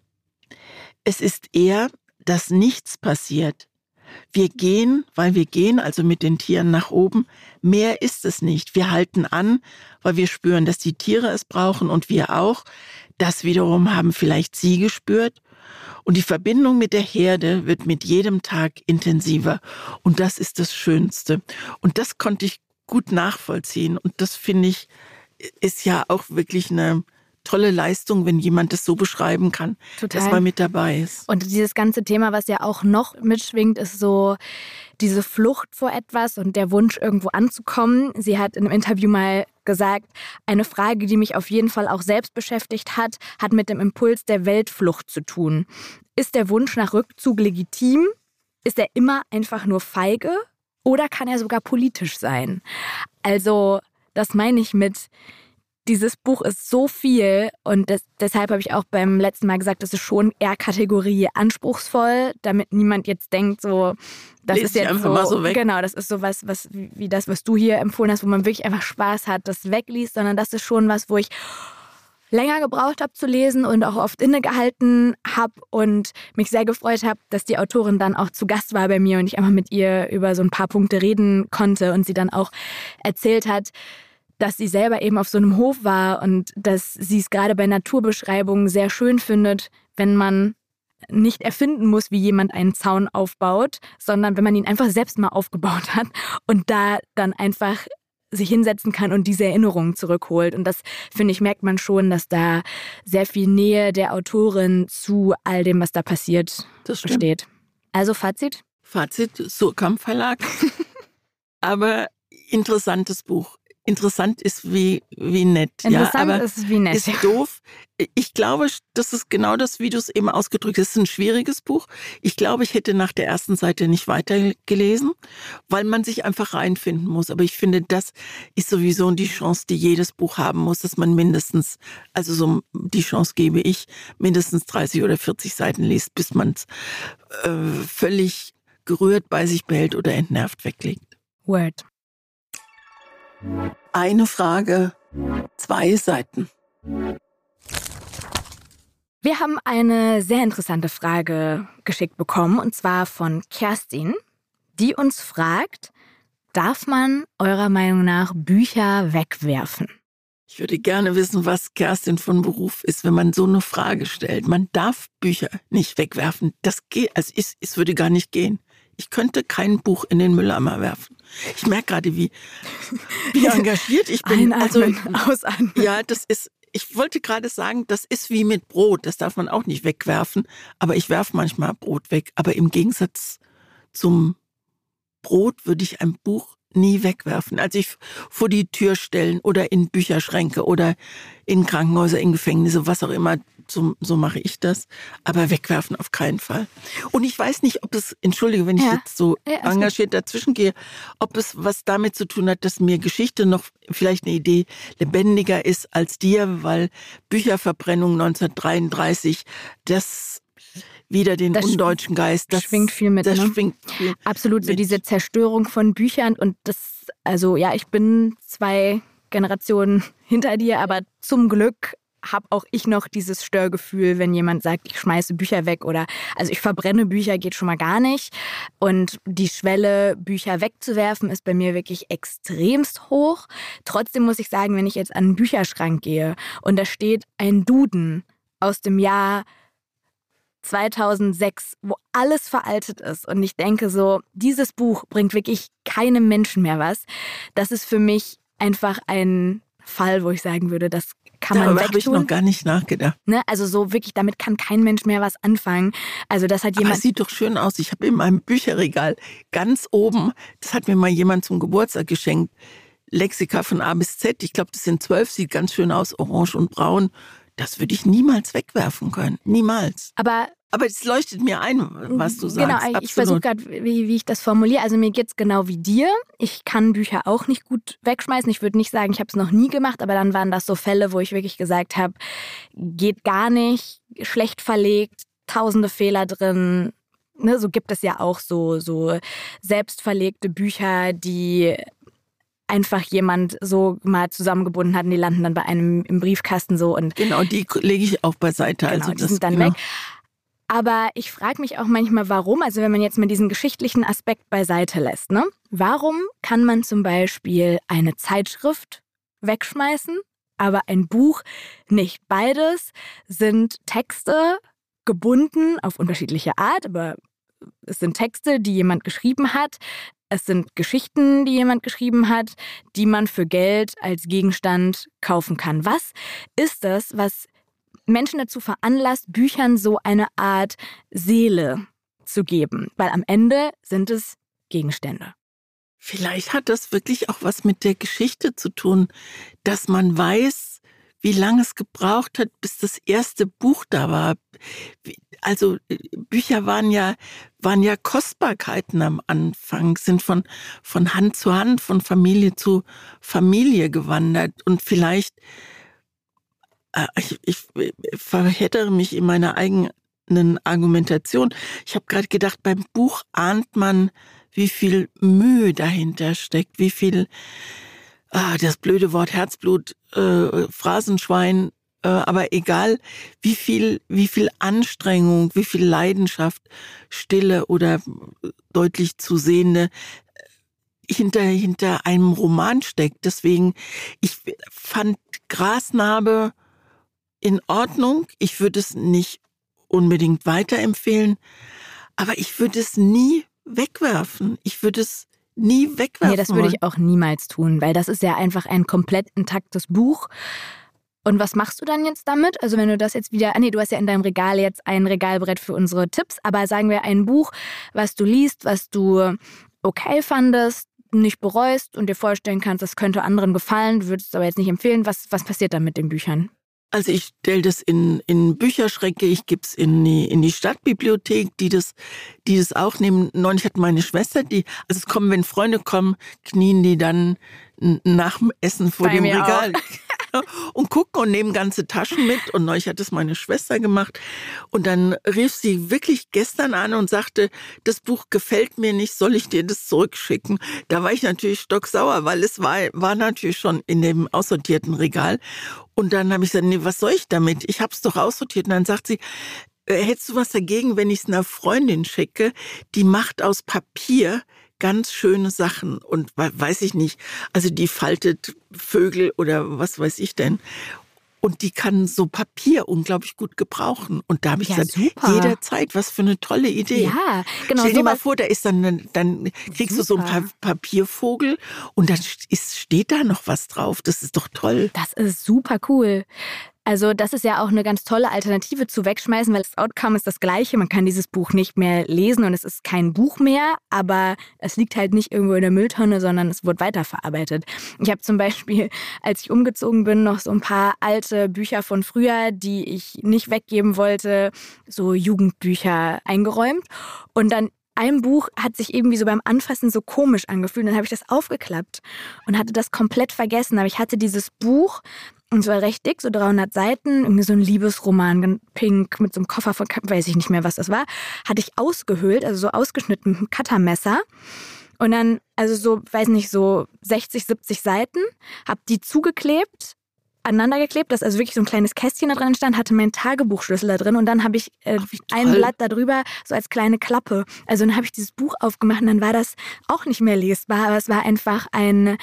es ist eher, dass nichts passiert. Wir gehen, weil wir gehen, also mit den Tieren nach oben. Mehr ist es nicht. Wir halten an, weil wir spüren, dass die Tiere es brauchen und wir auch. Das wiederum haben vielleicht sie gespürt. Und die Verbindung mit der Herde wird mit jedem Tag intensiver. Und das ist das Schönste. Und das konnte ich gut nachvollziehen. Und das finde ich, ist ja auch wirklich eine, tolle Leistung, wenn jemand das so beschreiben kann, Total. dass man mit dabei ist. Und dieses ganze Thema, was ja auch noch mitschwingt, ist so diese Flucht vor etwas und der Wunsch, irgendwo anzukommen. Sie hat in einem Interview mal gesagt, eine Frage, die mich auf jeden Fall auch selbst beschäftigt hat, hat mit dem Impuls der Weltflucht zu tun. Ist der Wunsch nach Rückzug legitim? Ist er immer einfach nur feige? Oder kann er sogar politisch sein? Also, das meine ich mit, dieses Buch ist so viel und das, deshalb habe ich auch beim letzten Mal gesagt, das ist schon eher Kategorie anspruchsvoll, damit niemand jetzt denkt, so, das Lest ist jetzt einfach so, mal so weg. genau, das ist so was, was wie das, was du hier empfohlen hast, wo man wirklich einfach Spaß hat, das wegliest, sondern das ist schon was, wo ich länger gebraucht habe zu lesen und auch oft innegehalten habe und mich sehr gefreut habe, dass die Autorin dann auch zu Gast war bei mir und ich einfach mit ihr über so ein paar Punkte reden konnte und sie dann auch erzählt hat, dass sie selber eben auf so einem Hof war und dass sie es gerade bei Naturbeschreibungen sehr schön findet, wenn man nicht erfinden muss, wie jemand einen Zaun aufbaut, sondern wenn man ihn einfach selbst mal aufgebaut hat und da dann einfach sich hinsetzen kann und diese Erinnerungen zurückholt. Und das, finde ich, merkt man schon, dass da sehr viel Nähe der Autorin zu all dem, was da passiert, besteht. Also Fazit? Fazit, Surkamp Verlag. [LAUGHS] Aber interessantes Buch interessant ist wie, wie nett. Interessant ja, aber ist wie nett. Ist doof. Ich glaube, das ist genau das, wie du es eben ausgedrückt hast. Es ist ein schwieriges Buch. Ich glaube, ich hätte nach der ersten Seite nicht weitergelesen, weil man sich einfach reinfinden muss. Aber ich finde, das ist sowieso die Chance, die jedes Buch haben muss, dass man mindestens, also so die Chance gebe ich, mindestens 30 oder 40 Seiten liest, bis man es äh, völlig gerührt bei sich behält oder entnervt weglegt. Word. Eine Frage, zwei Seiten. Wir haben eine sehr interessante Frage geschickt bekommen, und zwar von Kerstin, die uns fragt, darf man eurer Meinung nach Bücher wegwerfen? Ich würde gerne wissen, was Kerstin von Beruf ist, wenn man so eine Frage stellt. Man darf Bücher nicht wegwerfen. Das geht, also es, es würde gar nicht gehen. Ich könnte kein Buch in den Mülleimer werfen. Ich merke gerade, wie, [LAUGHS] wie engagiert ich bin. Einatmen, also, [LAUGHS] ausatmen. Ja, das ist, ich wollte gerade sagen, das ist wie mit Brot. Das darf man auch nicht wegwerfen. Aber ich werfe manchmal Brot weg. Aber im Gegensatz zum Brot würde ich ein Buch nie wegwerfen. Also ich vor die Tür stellen oder in Bücherschränke oder in Krankenhäuser, in Gefängnisse, was auch immer. So, so mache ich das. Aber wegwerfen auf keinen Fall. Und ich weiß nicht, ob es, entschuldige, wenn ich ja. jetzt so ja, engagiert dazwischen gehe, ob es was damit zu tun hat, dass mir Geschichte noch vielleicht eine Idee lebendiger ist als dir, weil Bücherverbrennung 1933, das wieder den das undeutschen Geist. Das schwingt viel mit. Das ne? schwingt viel Absolut, so diese Zerstörung von Büchern und das, also ja, ich bin zwei Generationen [LAUGHS] hinter dir, aber zum Glück habe auch ich noch dieses Störgefühl, wenn jemand sagt, ich schmeiße Bücher weg oder also ich verbrenne Bücher, geht schon mal gar nicht. Und die Schwelle, Bücher wegzuwerfen, ist bei mir wirklich extremst hoch. Trotzdem muss ich sagen, wenn ich jetzt an einen Bücherschrank gehe und da steht ein Duden aus dem Jahr 2006, wo alles veraltet ist. Und ich denke so, dieses Buch bringt wirklich keinem Menschen mehr was. Das ist für mich einfach ein Fall, wo ich sagen würde, das kann man Darüber habe ich noch gar nicht nachgedacht. Ne? Also so wirklich, damit kann kein Mensch mehr was anfangen. Also das hat jemand. Aber es sieht doch schön aus. Ich habe in meinem Bücherregal ganz oben, das hat mir mal jemand zum Geburtstag geschenkt, Lexika von A bis Z. Ich glaube, das sind zwölf, sieht ganz schön aus, orange und braun das würde ich niemals wegwerfen können. Niemals. Aber aber es leuchtet mir ein, was du genau, sagst. Genau, ich versuche gerade, wie, wie ich das formuliere. Also mir geht es genau wie dir. Ich kann Bücher auch nicht gut wegschmeißen. Ich würde nicht sagen, ich habe es noch nie gemacht, aber dann waren das so Fälle, wo ich wirklich gesagt habe, geht gar nicht, schlecht verlegt, tausende Fehler drin. Ne, so gibt es ja auch so, so selbstverlegte Bücher, die einfach jemand so mal zusammengebunden hat und die landen dann bei einem im Briefkasten so und genau die lege ich auch beiseite genau, also die sind dann genau. weg aber ich frage mich auch manchmal, warum, also wenn man jetzt mal diesen geschichtlichen Aspekt beiseite lässt, ne? Warum kann man zum Beispiel eine Zeitschrift wegschmeißen, aber ein Buch nicht? Beides sind Texte gebunden auf unterschiedliche Art, aber es sind Texte, die jemand geschrieben hat. Es sind Geschichten, die jemand geschrieben hat, die man für Geld als Gegenstand kaufen kann. Was ist das, was Menschen dazu veranlasst, Büchern so eine Art Seele zu geben, weil am Ende sind es Gegenstände. Vielleicht hat das wirklich auch was mit der Geschichte zu tun, dass man weiß, wie lange es gebraucht hat, bis das erste Buch da war. Also äh, Bücher waren ja waren ja Kostbarkeiten am Anfang, sind von von Hand zu Hand, von Familie zu Familie gewandert und vielleicht äh, ich, ich verhedtere mich in meiner eigenen Argumentation. Ich habe gerade gedacht, beim Buch ahnt man, wie viel Mühe dahinter steckt, wie viel, ah, das blöde Wort Herzblut, äh, Phrasenschwein, äh, aber egal, wie viel, wie viel Anstrengung, wie viel Leidenschaft, stille oder deutlich zu sehende äh, hinter, hinter einem Roman steckt. Deswegen, ich fand Grasnarbe in Ordnung. Ich würde es nicht unbedingt weiterempfehlen, aber ich würde es nie wegwerfen. Ich würde es nie wegwerfen. Nee, das würde ich auch niemals tun, weil das ist ja einfach ein komplett intaktes Buch. Und was machst du dann jetzt damit? Also wenn du das jetzt wieder, ah nee, du hast ja in deinem Regal jetzt ein Regalbrett für unsere Tipps, aber sagen wir ein Buch, was du liest, was du okay fandest, nicht bereust und dir vorstellen kannst, das könnte anderen gefallen, du würdest es aber jetzt nicht empfehlen. Was, was passiert dann mit den Büchern? Also ich stelle das in, in Bücherschränke, ich gebe es in die, in die Stadtbibliothek, die das, die das auch nehmen. Neulich hat meine Schwester, die, also es kommen, wenn Freunde kommen, knien die dann nach dem Essen vor Bei dem Regal. [LAUGHS] [LAUGHS] Und gucken und nehmen ganze Taschen mit. Und neulich hat es meine Schwester gemacht. Und dann rief sie wirklich gestern an und sagte, das Buch gefällt mir nicht, soll ich dir das zurückschicken? Da war ich natürlich stocksauer, weil es war, war natürlich schon in dem aussortierten Regal. Und dann habe ich gesagt, nee, was soll ich damit? Ich habe es doch aussortiert. Und dann sagt sie, äh, hättest du was dagegen, wenn ich es einer Freundin schicke? Die macht aus Papier ganz schöne Sachen und weiß ich nicht, also die faltet Vögel oder was weiß ich denn. Und die kann so Papier unglaublich gut gebrauchen. Und da habe ich ja, gesagt, super. jederzeit, was für eine tolle Idee. Ja, genau. Stell dir mal vor, da ist dann, dann kriegst super. du so ein pa Papiervogel und dann ist, steht da noch was drauf. Das ist doch toll. Das ist super cool. Also das ist ja auch eine ganz tolle Alternative zu wegschmeißen, weil das Outcome ist das gleiche. Man kann dieses Buch nicht mehr lesen und es ist kein Buch mehr, aber es liegt halt nicht irgendwo in der Mülltonne, sondern es wird weiterverarbeitet. Ich habe zum Beispiel, als ich umgezogen bin, noch so ein paar alte Bücher von früher, die ich nicht weggeben wollte, so Jugendbücher eingeräumt und dann ein Buch hat sich irgendwie so beim Anfassen so komisch angefühlt. Dann habe ich das aufgeklappt und hatte das komplett vergessen. Aber ich hatte dieses Buch und zwar recht dick, so 300 Seiten, irgendwie so ein Liebesroman, pink, mit so einem Koffer von, weiß ich nicht mehr, was das war, hatte ich ausgehöhlt, also so ausgeschnitten mit einem Cuttermesser. Und dann, also so, weiß nicht, so 60, 70 Seiten, hab die zugeklebt, aneinander geklebt, dass also wirklich so ein kleines Kästchen da drin stand, hatte mein Tagebuchschlüssel da drin und dann habe ich äh, ein Blatt darüber so als kleine Klappe. Also dann habe ich dieses Buch aufgemacht und dann war das auch nicht mehr lesbar, aber es war einfach ein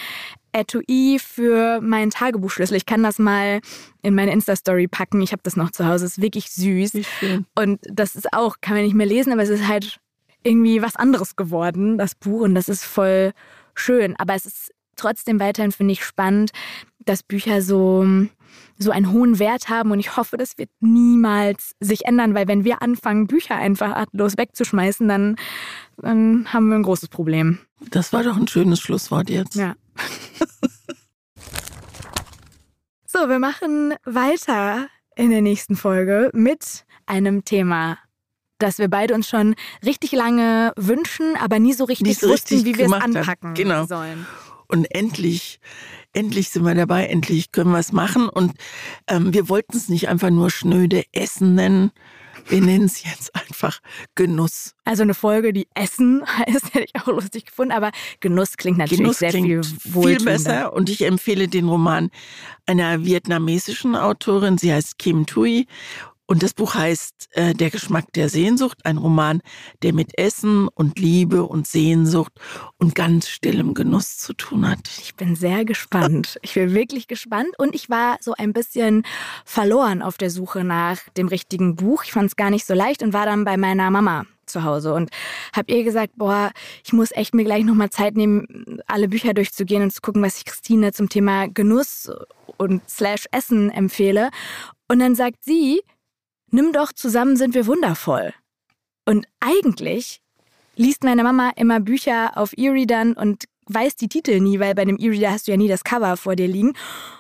Etui für meinen Tagebuchschlüssel. Ich kann das mal in meine Insta-Story packen. Ich habe das noch zu Hause. Es ist wirklich süß. Und das ist auch, kann man nicht mehr lesen, aber es ist halt irgendwie was anderes geworden, das Buch. Und das ist voll schön. Aber es ist trotzdem weiterhin, finde ich, spannend, dass Bücher so, so einen hohen Wert haben. Und ich hoffe, das wird niemals sich ändern, weil wenn wir anfangen, Bücher einfach artlos wegzuschmeißen, dann, dann haben wir ein großes Problem. Das war doch ein schönes Schlusswort jetzt. Ja. [LAUGHS] so, wir machen weiter in der nächsten Folge mit einem Thema, das wir beide uns schon richtig lange wünschen, aber nie so richtig so wussten, richtig wie wir es anpacken Genau. sollen. Und endlich, endlich sind wir dabei, endlich können wir es machen. Und ähm, wir wollten es nicht einfach nur schnöde Essen nennen. Wir nennen es jetzt einfach Genuss. Also eine Folge, die Essen [LAUGHS] heißt, hätte ich auch lustig gefunden, aber Genuss klingt natürlich Genuss sehr klingt viel viel wohltuender. besser. Und ich empfehle den Roman einer vietnamesischen Autorin. Sie heißt Kim Thuy. Und das Buch heißt äh, Der Geschmack der Sehnsucht, ein Roman, der mit Essen und Liebe und Sehnsucht und ganz stillem Genuss zu tun hat. Ich bin sehr gespannt. Ich bin wirklich gespannt und ich war so ein bisschen verloren auf der Suche nach dem richtigen Buch. Ich fand es gar nicht so leicht und war dann bei meiner Mama zu Hause und habe ihr gesagt, boah, ich muss echt mir gleich nochmal Zeit nehmen, alle Bücher durchzugehen und zu gucken, was ich Christine zum Thema Genuss und slash Essen empfehle. Und dann sagt sie, nimm doch zusammen sind wir wundervoll. Und eigentlich liest meine Mama immer Bücher auf E-Readern und weiß die Titel nie, weil bei einem E-Reader hast du ja nie das Cover vor dir liegen.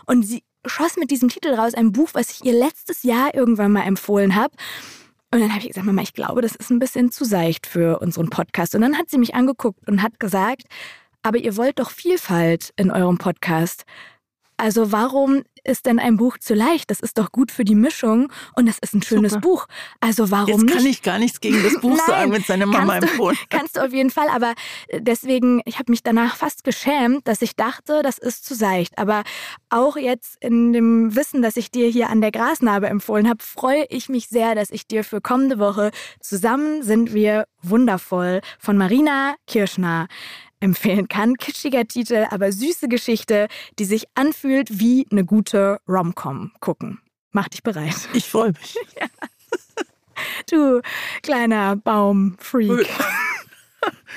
Und sie schoss mit diesem Titel raus, ein Buch, was ich ihr letztes Jahr irgendwann mal empfohlen habe. Und dann habe ich gesagt, Mama, ich glaube, das ist ein bisschen zu seicht für unseren Podcast. Und dann hat sie mich angeguckt und hat gesagt, aber ihr wollt doch Vielfalt in eurem Podcast. Also warum ist denn ein Buch zu leicht? Das ist doch gut für die Mischung und das ist ein schönes Super. Buch. Also warum Jetzt nicht? kann ich gar nichts gegen das [LAUGHS] Buch Nein, sagen, wenn seine Mama kannst du- empfohlen. Kannst du auf jeden Fall, aber deswegen, ich habe mich danach fast geschämt, dass ich dachte, das ist zu seicht. Aber auch jetzt in dem Wissen, dass ich dir hier an der Grasnarbe empfohlen habe, freue ich mich sehr, dass ich dir für kommende Woche Zusammen sind wir wundervoll von Marina Kirschner empfehlen kann. Kitschiger Titel, aber süße Geschichte, die sich anfühlt wie eine gute Rom-Com gucken. Mach dich bereit. Ich freue mich. [LAUGHS] Du kleiner Baumfreak. [LAUGHS]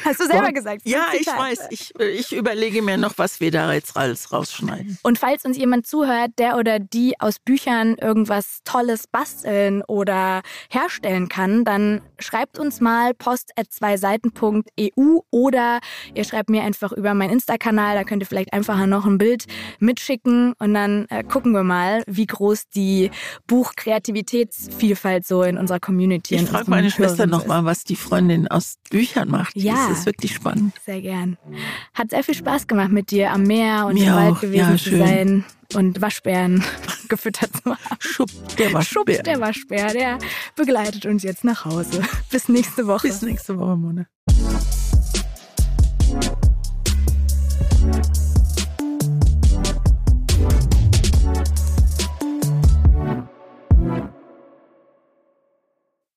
Hast du selber gesagt. Ja, ich weiß. Ich, äh, ich überlege mir noch, was wir da jetzt alles rausschneiden. Und falls uns jemand zuhört, der oder die aus Büchern irgendwas Tolles basteln oder herstellen kann, dann schreibt uns mal post at zweiseiten.eu oder ihr schreibt mir einfach über meinen Insta-Kanal, da könnt ihr vielleicht einfach noch ein Bild mitschicken und dann äh, gucken wir mal, wie groß die Buchkreativitätsvielfalt so in unserer Community Ich in frage meine Schwester Hörern noch ist. mal, was die Freundin aus Büchern macht. Ja. Das ist wirklich spannend. Sehr gern. Hat sehr viel Spaß gemacht mit dir am Meer und Mir im Wald auch. gewesen Ja, zu sein und Waschbären [LAUGHS] gefüttert zu haben. Schub, der war Schubs, schwer. der Waschbär, der begleitet uns jetzt nach Hause. [LAUGHS] Bis nächste Woche. Bis nächste Woche, Mona.